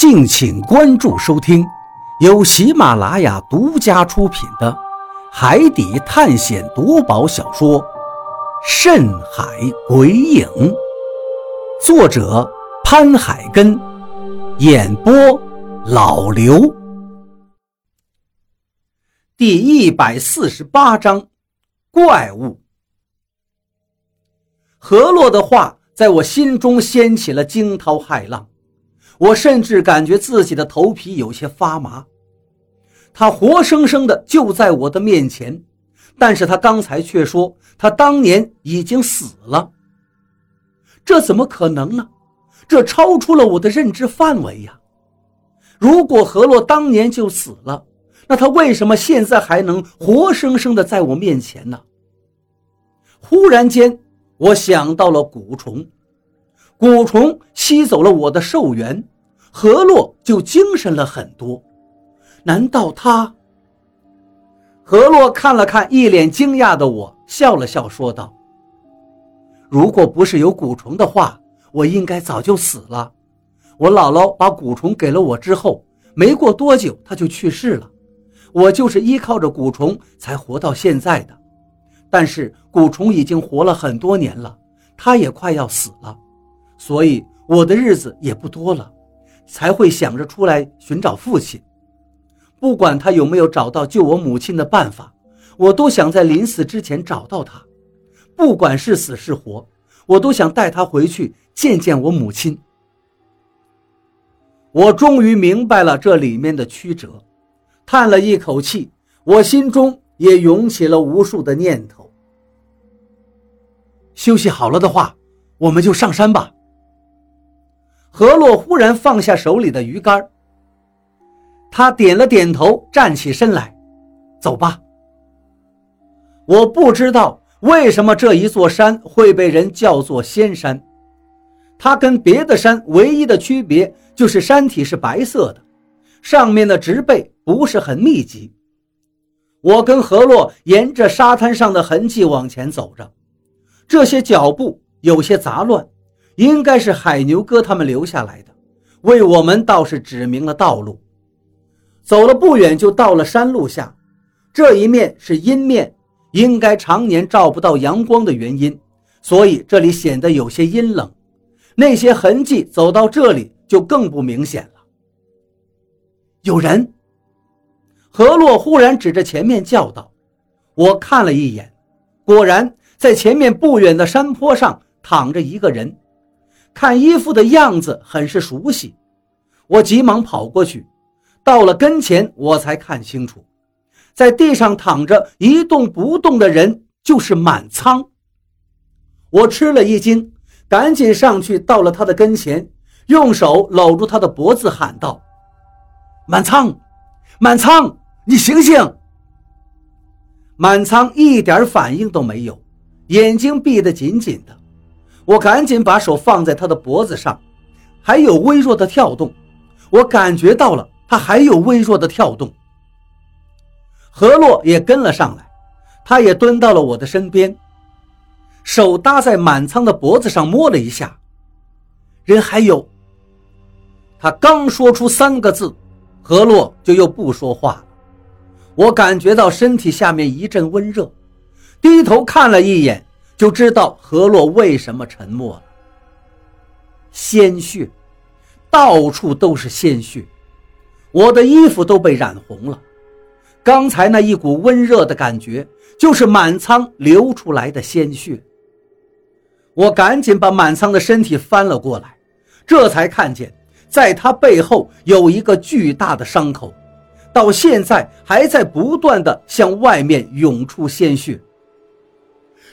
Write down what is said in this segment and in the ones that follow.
敬请关注收听，由喜马拉雅独家出品的《海底探险夺宝小说》《深海鬼影》，作者潘海根，演播老刘。第一百四十八章，怪物。何洛的话在我心中掀起了惊涛骇浪。我甚至感觉自己的头皮有些发麻。他活生生的就在我的面前，但是他刚才却说他当年已经死了。这怎么可能呢？这超出了我的认知范围呀！如果何洛当年就死了，那他为什么现在还能活生生的在我面前呢？忽然间，我想到了蛊虫。蛊虫吸走了我的寿元，何洛就精神了很多。难道他？何洛看了看一脸惊讶的我，笑了笑，说道：“如果不是有蛊虫的话，我应该早就死了。我姥姥把蛊虫给了我之后，没过多久他就去世了。我就是依靠着蛊虫才活到现在的。但是蛊虫已经活了很多年了，他也快要死了。”所以我的日子也不多了，才会想着出来寻找父亲。不管他有没有找到救我母亲的办法，我都想在临死之前找到他。不管是死是活，我都想带他回去见见我母亲。我终于明白了这里面的曲折，叹了一口气，我心中也涌起了无数的念头。休息好了的话，我们就上山吧。何洛忽然放下手里的鱼竿，他点了点头，站起身来：“走吧。”我不知道为什么这一座山会被人叫做仙山，它跟别的山唯一的区别就是山体是白色的，上面的植被不是很密集。我跟何洛沿着沙滩上的痕迹往前走着，这些脚步有些杂乱。应该是海牛哥他们留下来的，为我们倒是指明了道路。走了不远，就到了山路下，这一面是阴面，应该常年照不到阳光的原因，所以这里显得有些阴冷。那些痕迹走到这里就更不明显了。有人！何洛忽然指着前面叫道：“我看了一眼，果然在前面不远的山坡上躺着一个人。”看衣服的样子很是熟悉，我急忙跑过去，到了跟前，我才看清楚，在地上躺着一动不动的人就是满仓。我吃了一惊，赶紧上去到了他的跟前，用手搂住他的脖子喊道：“满仓，满仓，你醒醒！”满仓一点反应都没有，眼睛闭得紧紧的。我赶紧把手放在他的脖子上，还有微弱的跳动。我感觉到了，他还有微弱的跳动。何洛也跟了上来，他也蹲到了我的身边，手搭在满仓的脖子上摸了一下。人还有。他刚说出三个字，何洛就又不说话了。我感觉到身体下面一阵温热，低头看了一眼。就知道何洛为什么沉默了。鲜血，到处都是鲜血，我的衣服都被染红了。刚才那一股温热的感觉，就是满仓流出来的鲜血。我赶紧把满仓的身体翻了过来，这才看见，在他背后有一个巨大的伤口，到现在还在不断的向外面涌出鲜血。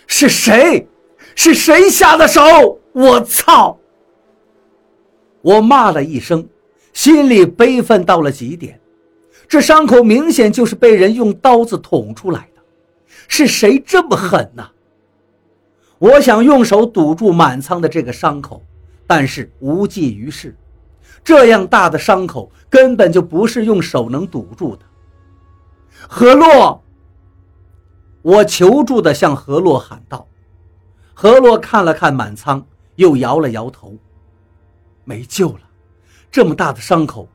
是谁？是谁下的手？我操！我骂了一声，心里悲愤到了极点。这伤口明显就是被人用刀子捅出来的，是谁这么狠呢？我想用手堵住满仓的这个伤口，但是无济于事。这样大的伤口根本就不是用手能堵住的。何洛。我求助地向何洛喊道：“何洛看了看满仓，又摇了摇头，没救了，这么大的伤口，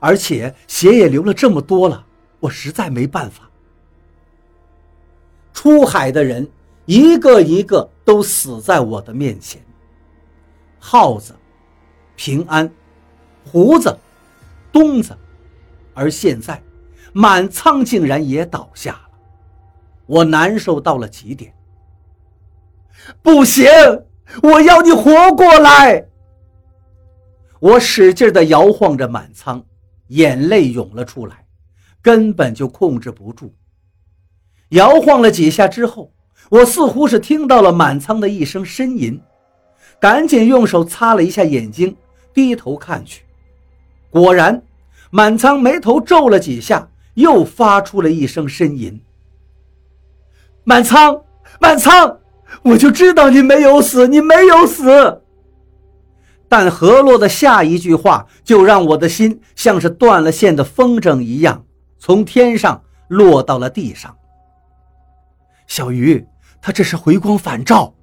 而且血也流了这么多了，我实在没办法。出海的人一个一个都死在我的面前。耗子、平安、胡子、东子，而现在满仓竟然也倒下，我难受到了极点。不行，我要你活过来！我使劲地摇晃着满仓，眼泪涌了出来，根本就控制不住。摇晃了几下之后，我似乎是听到了满仓的一声呻吟。赶紧用手擦了一下眼睛，低头看去，果然，满仓眉头皱了几下，又发出了一声呻吟。满仓，满仓，我就知道你没有死，你没有死。但何洛的下一句话就让我的心像是断了线的风筝一样，从天上落到了地上。小鱼，他这是回光返照。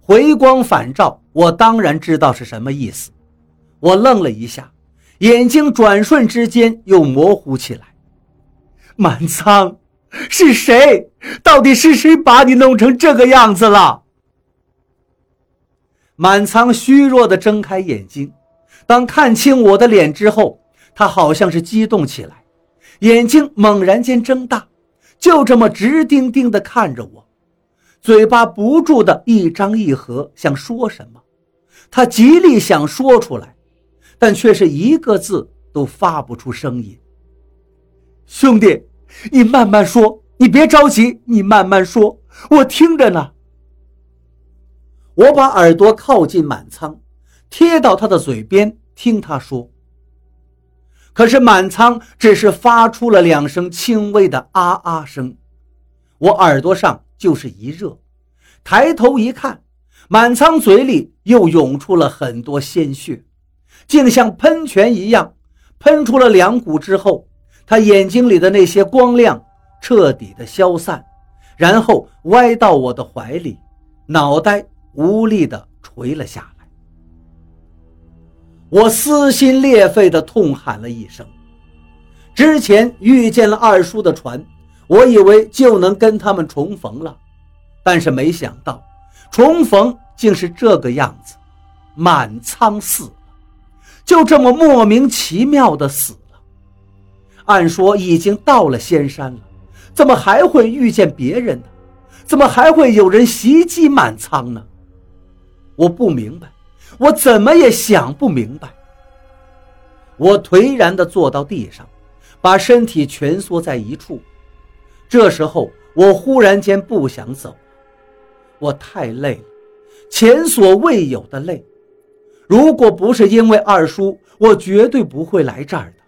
回光返照，我当然知道是什么意思。我愣了一下，眼睛转瞬之间又模糊起来。满仓，是谁？到底是谁把你弄成这个样子了？满仓虚弱地睁开眼睛，当看清我的脸之后，他好像是激动起来，眼睛猛然间睁大，就这么直盯盯地看着我。嘴巴不住的一张一合，想说什么，他极力想说出来，但却是一个字都发不出声音。兄弟，你慢慢说，你别着急，你慢慢说，我听着呢。我把耳朵靠近满仓，贴到他的嘴边听他说。可是满仓只是发出了两声轻微的啊啊声，我耳朵上。就是一热，抬头一看，满仓嘴里又涌出了很多鲜血，竟像喷泉一样喷出了两股之后，他眼睛里的那些光亮彻底的消散，然后歪到我的怀里，脑袋无力的垂了下来。我撕心裂肺的痛喊了一声。之前遇见了二叔的船。我以为就能跟他们重逢了，但是没想到，重逢竟是这个样子，满仓死了，就这么莫名其妙的死。按说已经到了仙山了，怎么还会遇见别人呢？怎么还会有人袭击满仓呢？我不明白，我怎么也想不明白。我颓然地坐到地上，把身体蜷缩在一处。这时候，我忽然间不想走了，我太累了，前所未有的累。如果不是因为二叔，我绝对不会来这儿的。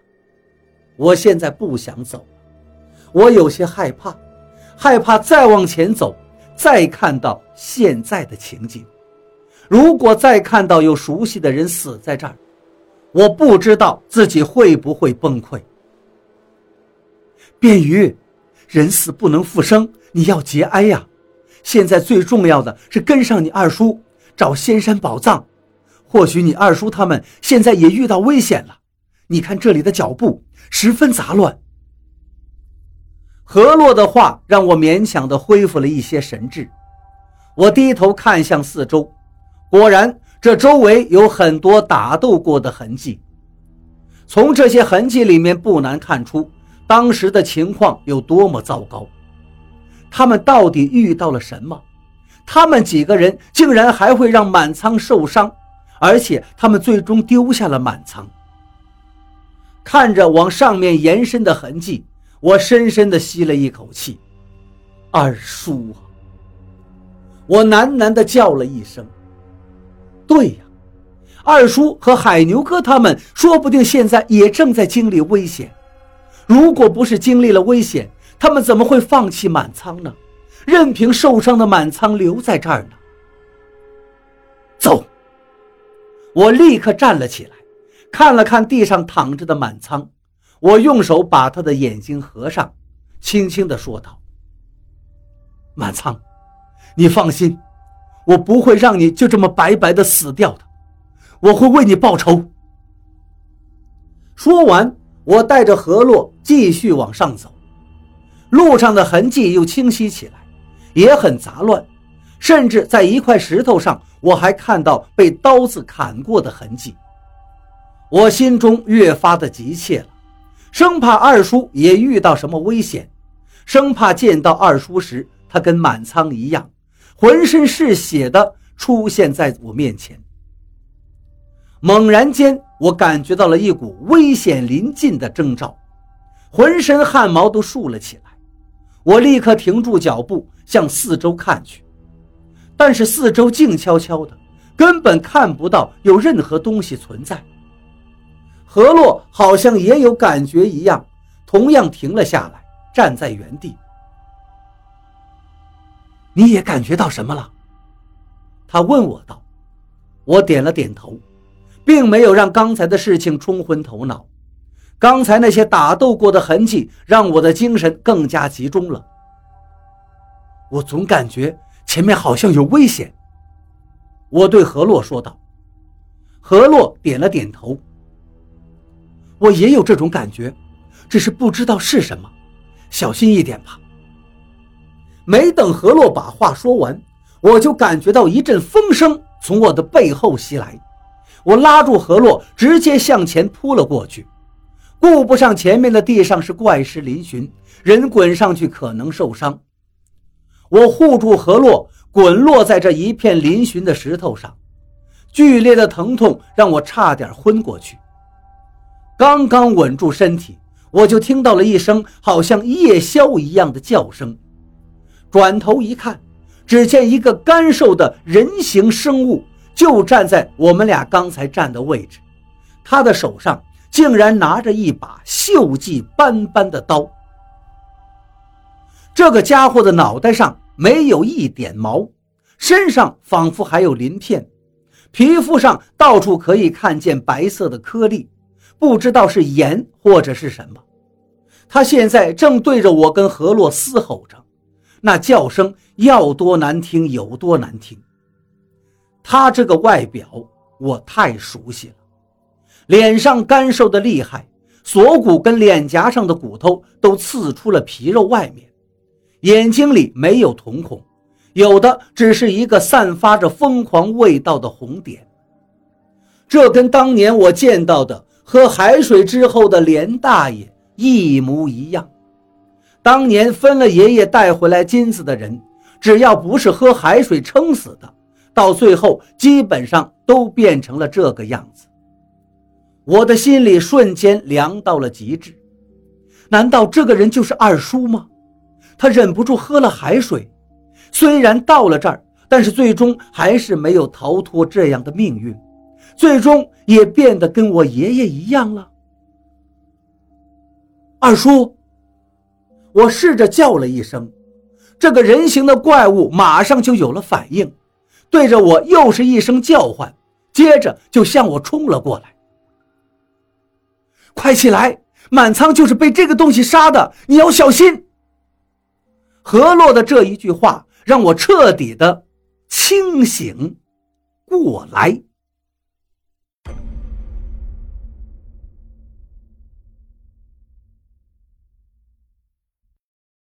我现在不想走，我有些害怕，害怕再往前走，再看到现在的情景。如果再看到有熟悉的人死在这儿，我不知道自己会不会崩溃。便于。人死不能复生，你要节哀呀！现在最重要的是跟上你二叔，找仙山宝藏。或许你二叔他们现在也遇到危险了。你看这里的脚步十分杂乱。何洛的话让我勉强的恢复了一些神智。我低头看向四周，果然这周围有很多打斗过的痕迹。从这些痕迹里面不难看出。当时的情况有多么糟糕？他们到底遇到了什么？他们几个人竟然还会让满仓受伤，而且他们最终丢下了满仓。看着往上面延伸的痕迹，我深深地吸了一口气。二叔啊！我喃喃地叫了一声。对呀，二叔和海牛哥他们说不定现在也正在经历危险。如果不是经历了危险，他们怎么会放弃满仓呢？任凭受伤的满仓留在这儿呢？走！我立刻站了起来，看了看地上躺着的满仓，我用手把他的眼睛合上，轻轻地说道：“满仓，你放心，我不会让你就这么白白的死掉的。我会为你报仇。说完，我带着何洛继续往上走，路上的痕迹又清晰起来，也很杂乱，甚至在一块石头上，我还看到被刀子砍过的痕迹。我心中越发的急切了，生怕二叔也遇到什么危险，生怕见到二叔时，他跟满仓一样，浑身是血的出现在我面前。猛然间，我感觉到了一股危险临近的征兆，浑身汗毛都竖了起来。我立刻停住脚步，向四周看去，但是四周静悄悄的，根本看不到有任何东西存在。何洛好像也有感觉一样，同样停了下来，站在原地。你也感觉到什么了？他问我道。我点了点头。并没有让刚才的事情冲昏头脑，刚才那些打斗过的痕迹让我的精神更加集中了。我总感觉前面好像有危险，我对何洛说道。何洛点了点头。我也有这种感觉，只是不知道是什么，小心一点吧。没等何洛把话说完，我就感觉到一阵风声从我的背后袭来。我拉住何洛，直接向前扑了过去，顾不上前面的地上是怪石嶙峋，人滚上去可能受伤。我护住何洛，滚落在这一片嶙峋的石头上，剧烈的疼痛让我差点昏过去。刚刚稳住身体，我就听到了一声好像夜枭一样的叫声，转头一看，只见一个干瘦的人形生物。就站在我们俩刚才站的位置，他的手上竟然拿着一把锈迹斑斑的刀。这个家伙的脑袋上没有一点毛，身上仿佛还有鳞片，皮肤上到处可以看见白色的颗粒，不知道是盐或者是什么。他现在正对着我跟何洛嘶吼着，那叫声要多难听有多难听。他这个外表我太熟悉了，脸上干瘦的厉害，锁骨跟脸颊上的骨头都刺出了皮肉外面，眼睛里没有瞳孔，有的只是一个散发着疯狂味道的红点。这跟当年我见到的喝海水之后的连大爷一模一样。当年分了爷爷带回来金子的人，只要不是喝海水撑死的。到最后，基本上都变成了这个样子。我的心里瞬间凉到了极致。难道这个人就是二叔吗？他忍不住喝了海水，虽然到了这儿，但是最终还是没有逃脱这样的命运，最终也变得跟我爷爷一样了。二叔，我试着叫了一声，这个人形的怪物马上就有了反应。对着我又是一声叫唤，接着就向我冲了过来。快起来！满仓就是被这个东西杀的，你要小心。何洛的这一句话让我彻底的清醒过来。